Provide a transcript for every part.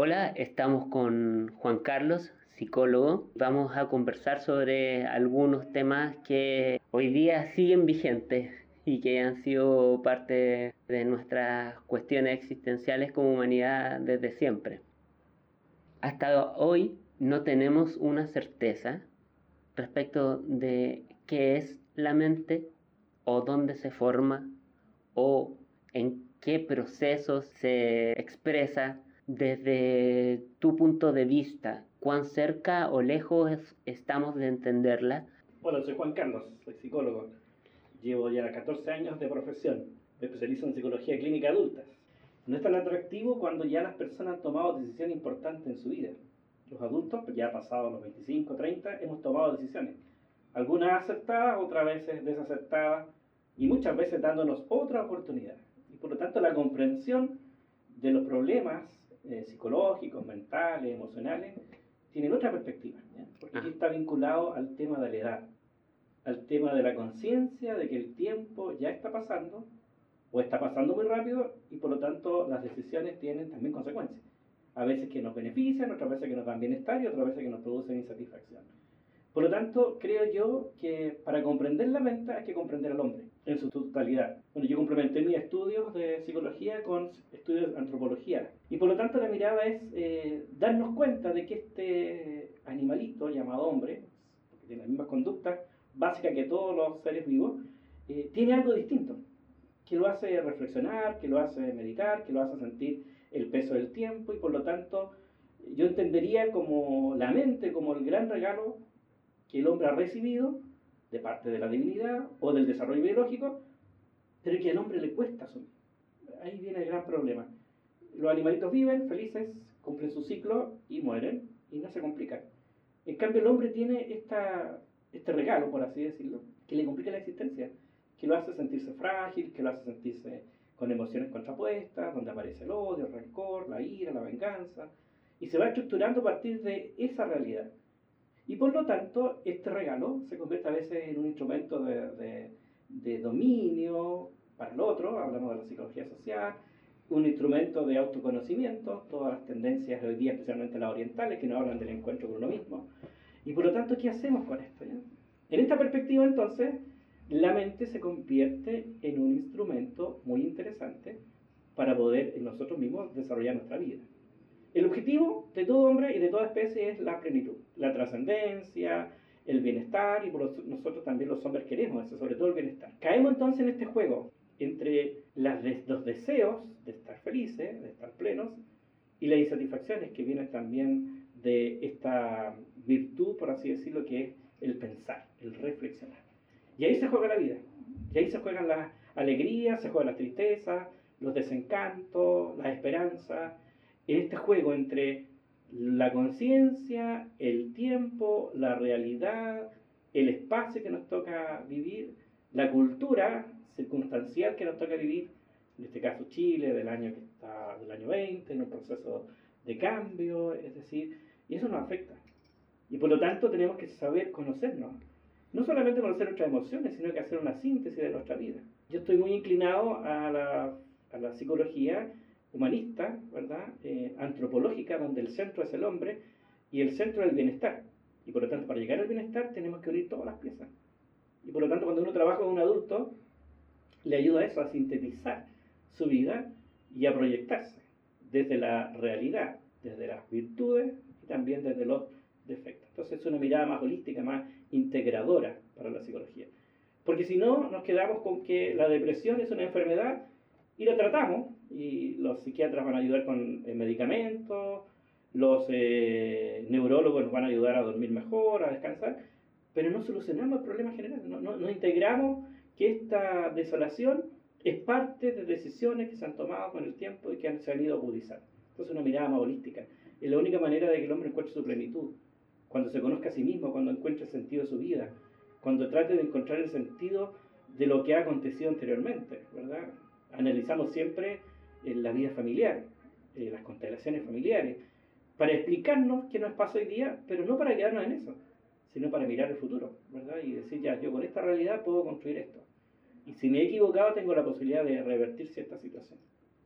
Hola, estamos con Juan Carlos, psicólogo. Vamos a conversar sobre algunos temas que hoy día siguen vigentes y que han sido parte de nuestras cuestiones existenciales como humanidad desde siempre. Hasta hoy no tenemos una certeza respecto de qué es la mente o dónde se forma o en qué procesos se expresa desde tu punto de vista, cuán cerca o lejos estamos de entenderla. Hola, soy Juan Carlos, soy psicólogo. Llevo ya 14 años de profesión. Me especializo en psicología clínica adulta. No es tan atractivo cuando ya las personas han tomado decisiones importantes en su vida. Los adultos, ya pasados los 25, 30, hemos tomado decisiones. Algunas acertadas, otras veces desacertadas y muchas veces dándonos otra oportunidad. Y por lo tanto la comprensión de los problemas eh, psicológicos, mentales, emocionales, tienen otra perspectiva, porque aquí ah. está vinculado al tema de la edad, al tema de la conciencia de que el tiempo ya está pasando, o está pasando muy rápido, y por lo tanto las decisiones tienen también consecuencias. A veces que nos benefician, otras veces que nos dan bienestar y otras veces que nos producen insatisfacción. Por lo tanto, creo yo que para comprender la mente hay que comprender al hombre en su totalidad. Bueno, yo complementé mis estudios de psicología con estudios de antropología. Y por lo tanto la mirada es eh, darnos cuenta de que este animalito llamado hombre, porque tiene las mismas conductas básicas que todos los seres vivos, eh, tiene algo distinto, que lo hace reflexionar, que lo hace meditar, que lo hace sentir el peso del tiempo y por lo tanto yo entendería como la mente como el gran regalo que el hombre ha recibido de parte de la divinidad o del desarrollo biológico, pero que al hombre le cuesta asumir. Ahí viene el gran problema. Los animalitos viven felices, cumplen su ciclo y mueren y no se complican. En cambio el hombre tiene este regalo, por así decirlo, que le complica la existencia, que lo hace sentirse frágil, que lo hace sentirse con emociones contrapuestas, donde aparece el odio, el rencor, la ira, la venganza, y se va estructurando a partir de esa realidad. Y por lo tanto, este regalo se convierte a veces en un instrumento de, dominio para el otro, hablamos de la psicología social, un instrumento de autoconocimiento, todas las tendencias de hoy día, especialmente las orientales, que nos hablan del encuentro con uno mismo. Y por lo tanto, ¿qué hacemos con esto? En esta perspectiva, entonces, la mente se convierte en un instrumento muy interesante para poder en nosotros mismos desarrollar nuestra vida. El objetivo de todo hombre y de toda especie es la plenitud, la trascendencia, el bienestar, y por nosotros también los hombres queremos eso, sobre todo el bienestar. Caemos entonces en este juego entre las, los deseos de estar felices, de estar plenos, y las insatisfacciones que vienen también de esta virtud, por así decirlo, que es el pensar, el reflexionar. Y ahí se juega la vida, y ahí se juegan las alegrías, se juegan las tristezas, los desencantos, las esperanzas, en este juego entre la conciencia, el tiempo, la realidad, el espacio que nos toca vivir, la cultura circunstancial que nos toca vivir, en este caso Chile, del año que está, del año 20, en un proceso de cambio, es decir, y eso nos afecta. Y por lo tanto tenemos que saber conocernos. No solamente conocer nuestras emociones, sino que hacer una síntesis de nuestra vida. Yo estoy muy inclinado a la, a la psicología humanista, ¿verdad? Eh, antropológica, donde el centro es el hombre y el centro es el bienestar. Y por lo tanto, para llegar al bienestar tenemos que unir todas las piezas. Y por lo tanto, cuando uno trabaja con un adulto, le ayuda a eso, a sintetizar su vida y a proyectarse desde la realidad, desde las virtudes y también desde los defectos. Entonces es una mirada más holística, más integradora para la psicología. Porque si no, nos quedamos con que la depresión es una enfermedad y la tratamos, y los psiquiatras van a ayudar con eh, medicamentos, los eh, neurólogos nos van a ayudar a dormir mejor, a descansar, pero no solucionamos el problema general, no, no, integramos que esta desolación es parte de decisiones que se han tomado con el tiempo y que han, se han ido agudizando. Entonces una mirada más holística. Es la única manera de que el hombre encuentre su plenitud. Cuando se conozca a sí mismo, cuando encuentre el sentido de su vida, cuando trate de encontrar el sentido de lo que ha acontecido anteriormente, ¿verdad? Analizamos siempre en la vida familiar, eh, las constelaciones familiares, para explicarnos qué nos pasa hoy día, pero no para quedarnos en eso, sino para mirar el futuro, ¿verdad? Y decir, ya, yo con esta realidad puedo construir esto. Y si me he equivocado, tengo la posibilidad de revertir cierta situación.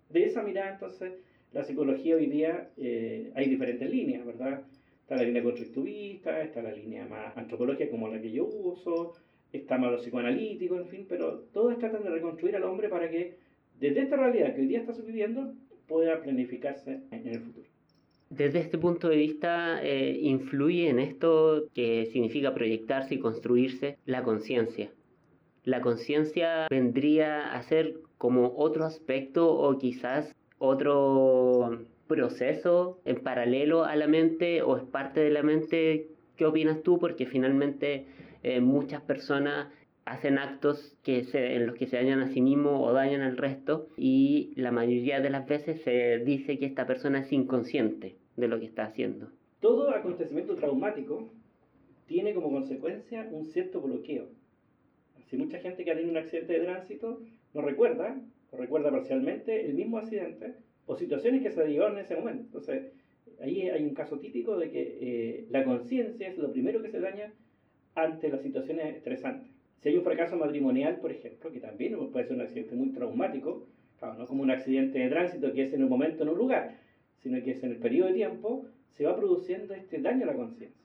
De esa mirada, entonces, la psicología hoy día eh, hay diferentes líneas, ¿verdad? Está la línea constructivista, está la línea más antropológica como la que yo uso, está más lo psicoanalítico, en fin, pero todos tratan de reconstruir al hombre para que desde esta realidad que hoy día está viviendo pueda planificarse en el futuro. Desde este punto de vista, eh, influye en esto que significa proyectarse y construirse la conciencia. La conciencia vendría a ser como otro aspecto o quizás otro proceso en paralelo a la mente o es parte de la mente. ¿Qué opinas tú? Porque finalmente eh, muchas personas hacen actos que en los que se dañan a sí mismos o dañan al resto y la mayoría de las veces se dice que esta persona es inconsciente de lo que está haciendo. Todo acontecimiento traumático tiene como consecuencia un cierto bloqueo. Si mucha gente que ha tenido un accidente de tránsito no recuerda, o recuerda parcialmente el mismo accidente o situaciones que se dieron en ese momento. Entonces, ahí hay un caso típico de que eh, la conciencia es lo primero que se daña ante las situaciones estresantes. Si hay un fracaso matrimonial, por ejemplo, que también puede ser un accidente muy traumático, claro, no como un accidente de tránsito que es en un momento, en un lugar, sino que es en el periodo de tiempo, se va produciendo este daño a la conciencia.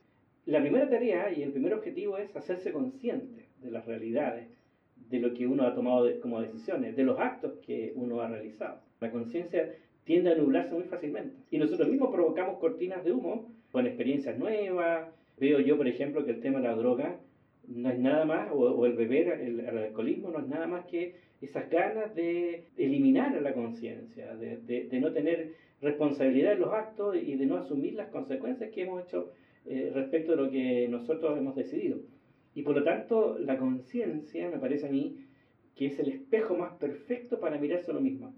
La primera tarea y el primer objetivo es hacerse consciente de las realidades, de lo que uno ha tomado como decisiones, de los actos que uno ha realizado. La conciencia tiende a nublarse muy fácilmente. Y nosotros mismos provocamos cortinas de humo con experiencias nuevas. Veo yo, por ejemplo, que el tema de la droga no es nada más, o, el beber, el, alcoholismo no es nada más que esas ganas de eliminar la conciencia, de, no tener responsabilidad en los actos y de no asumir las consecuencias que hemos hecho eh, respecto de lo que nosotros hemos decidido. Y por lo tanto, la conciencia me parece a mí que es el espejo más perfecto para mirarse a uno mismo.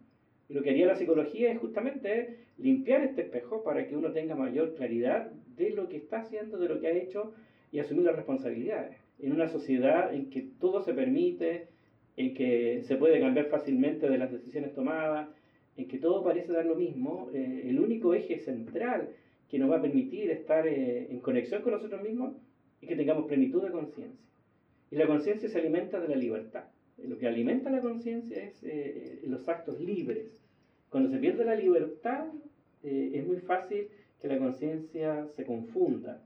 Y lo que haría la psicología es justamente limpiar este espejo para que uno tenga mayor claridad de lo que está haciendo, de lo que ha hecho y asumir las responsabilidades. En una sociedad en que todo se permite, en que se puede cambiar fácilmente de las decisiones tomadas, en que todo parece dar lo mismo, eh, el único eje central que nos va a permitir estar eh, en conexión con nosotros mismos es que tengamos plenitud de conciencia. Y la conciencia se alimenta de la libertad. Lo que alimenta la conciencia es eh, los actos libres. Cuando se pierde la libertad, es muy fácil que la conciencia se confunda,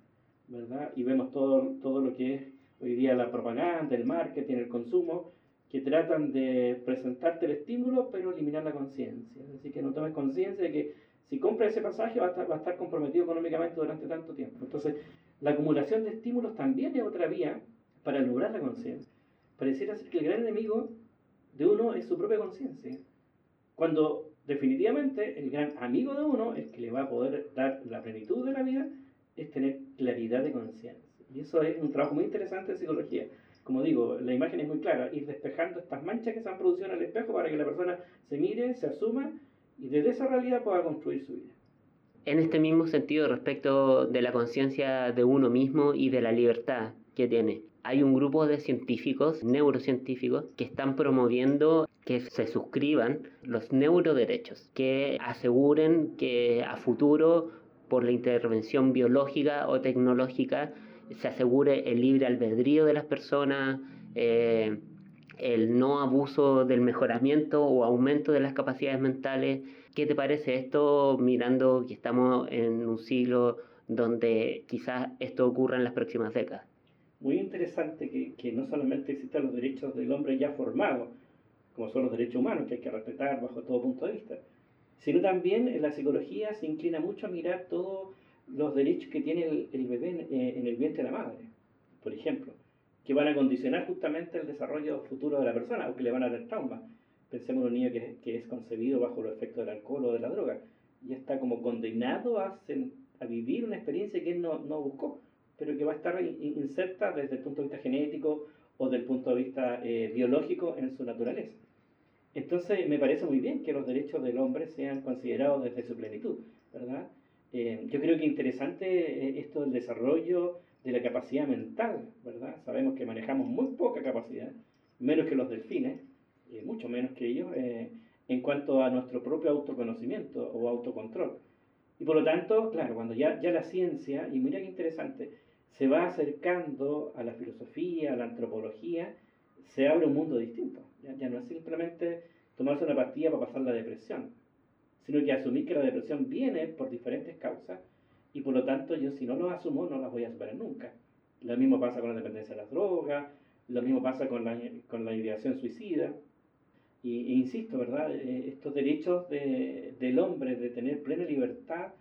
¿verdad? Y vemos todo, todo lo que es hoy día la propaganda, el marketing, el consumo, que tratan de presentarte el estímulo pero eliminar la conciencia. Decir, que no tomes conciencia de que si compras ese pasaje va a, estar, va a estar comprometido económicamente durante tanto tiempo. Entonces, la acumulación de estímulos también es otra vía para lograr la conciencia. Pareciera ser que el gran enemigo de uno es su propia conciencia. Cuando definitivamente el gran amigo de uno, el que le va a poder dar la plenitud de la vida, es tener claridad de conciencia. Y eso es un trabajo muy interesante de psicología como digo, la imagen es muy clara, ir despejando estas manchas que se han producido en el espejo para que la persona se mire, se asuma y desde esa realidad pueda construir su vida. En este mismo sentido, respecto de la conciencia de uno mismo y de la libertad que tiene, hay un grupo de científicos, neurocientíficos, que están promoviendo que se suscriban los neuroderechos, que aseguren que a futuro, por la intervención biológica o tecnológica, se asegure el libre albedrío de las personas, eh, el no abuso del mejoramiento o aumento de las capacidades mentales. ¿Qué te parece esto mirando que estamos en un siglo donde quizás esto ocurra en las próximas décadas? Muy interesante que, que no solamente existan los derechos del hombre ya formado, como son los derechos humanos que hay que respetar bajo todo punto de vista, sino también en la psicología se inclina mucho a mirar todo los derechos que tiene el, bebé eh, en, el vientre de la madre, por ejemplo, que van a condicionar justamente el desarrollo futuro de la persona o que le van a dar trauma. Pensemos en un niño que, es concebido bajo los efectos del alcohol o de la droga y está como condenado a, vivir una experiencia que él no, no, buscó, pero que va a estar inserta desde el punto de vista genético o del punto de vista eh, biológico en su naturaleza. Entonces me parece muy bien que los derechos del hombre sean considerados desde su plenitud, ¿verdad? Eh, yo creo que interesante eh, esto del desarrollo de la capacidad mental, ¿verdad? Sabemos que manejamos muy poca capacidad, menos que los delfines, eh, mucho menos que ellos, en cuanto a nuestro propio autoconocimiento o autocontrol. Y por lo tanto, claro, cuando ya, ya la ciencia, y mira qué interesante, se va acercando a la filosofía, a la antropología, se abre un mundo distinto. Ya, ya no es simplemente tomarse una pastilla para pasar la depresión, sino que asumir que la depresión viene por diferentes causas y por lo tanto yo si no lo asumo no las voy a superar nunca. Lo mismo pasa con la dependencia de las drogas, lo mismo pasa con la, con la ideación suicida. Y, e insisto, ¿verdad? Eh, estos derechos de, del hombre de tener plena libertad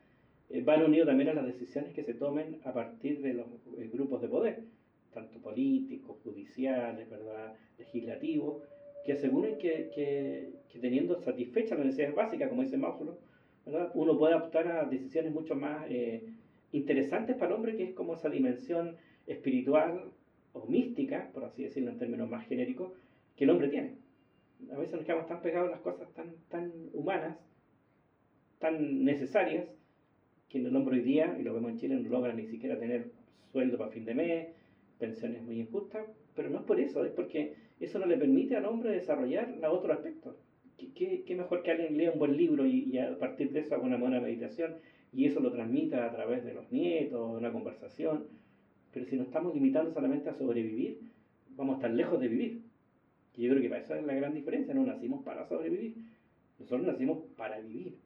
eh, van unidos también a las decisiones que se tomen a partir de los eh, grupos de poder, tanto políticos, judiciales, ¿verdad? legislativos, que aseguren que, que, que teniendo satisfechas las necesidades básicas, como dice Maslow, uno puede optar a decisiones mucho más interesantes para el hombre, que es como esa dimensión espiritual o mística, por así decirlo en términos más genéricos, que el hombre tiene. A veces nos quedamos tan pegados a las cosas tan, tan humanas, tan necesarias, que el hombre hoy día, y lo vemos en Chile, no logra ni siquiera tener sueldo para fin de mes, pensiones muy injustas, pero no es por eso, es porque eso no le permite al hombre desarrollar la otro aspecto. ¿Qué, qué, mejor que alguien lea un buen libro y, y, a partir de eso haga una buena meditación y eso lo transmita a través de los nietos, una conversación? Pero si nos estamos limitando solamente a sobrevivir, vamos a estar lejos de vivir. Y yo creo que para eso es la gran diferencia, no nacimos para sobrevivir, nosotros nacimos para vivir.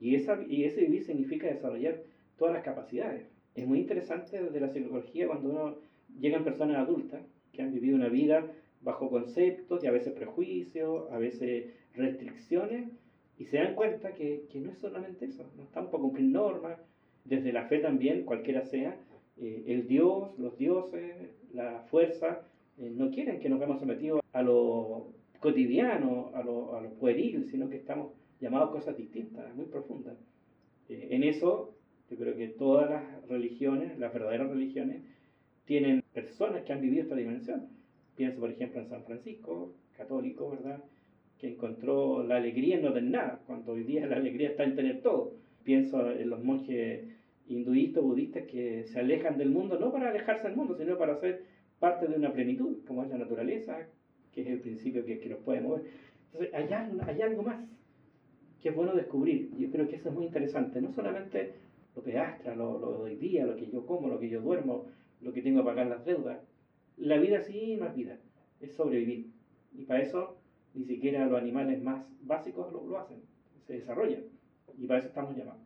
Y, esa, y ese vivir significa desarrollar todas las capacidades. Es muy interesante desde la psicología cuando uno llegan personas adultas que han vivido una vida bajo conceptos y a veces prejuicios, a veces restricciones, y se dan cuenta que, que no es solamente eso, no estamos para cumplir normas, desde la fe también, cualquiera sea, eh, el Dios, los dioses, la fuerza, eh, no quieren que nos veamos sometidos a lo cotidiano, a lo, a lo pueril, sino que estamos llamados a cosas distintas, muy profundas. Eh, en eso, yo creo que todas las religiones, las verdaderas religiones, tienen personas que han vivido esta dimensión. Pienso, por ejemplo, en San Francisco, católico, ¿verdad? Que encontró la alegría en no tener nada, cuando hoy día la alegría está en tener todo. Pienso en los monjes hinduistas, budistas que se alejan del mundo, no para alejarse del mundo, sino para ser parte de una plenitud, como es la naturaleza, que es el principio que, que nos puede mover. Entonces, hay hay algo más que es bueno descubrir. Yo creo que eso es muy interesante. No solamente lo que astra, lo, lo de hoy día, lo que yo como, lo que yo duermo, lo que tengo que pagar las deudas. La vida sí no es vida, es sobrevivir. Y para eso ni siquiera los animales más básicos lo, lo hacen, se desarrollan. Y para eso estamos llamados.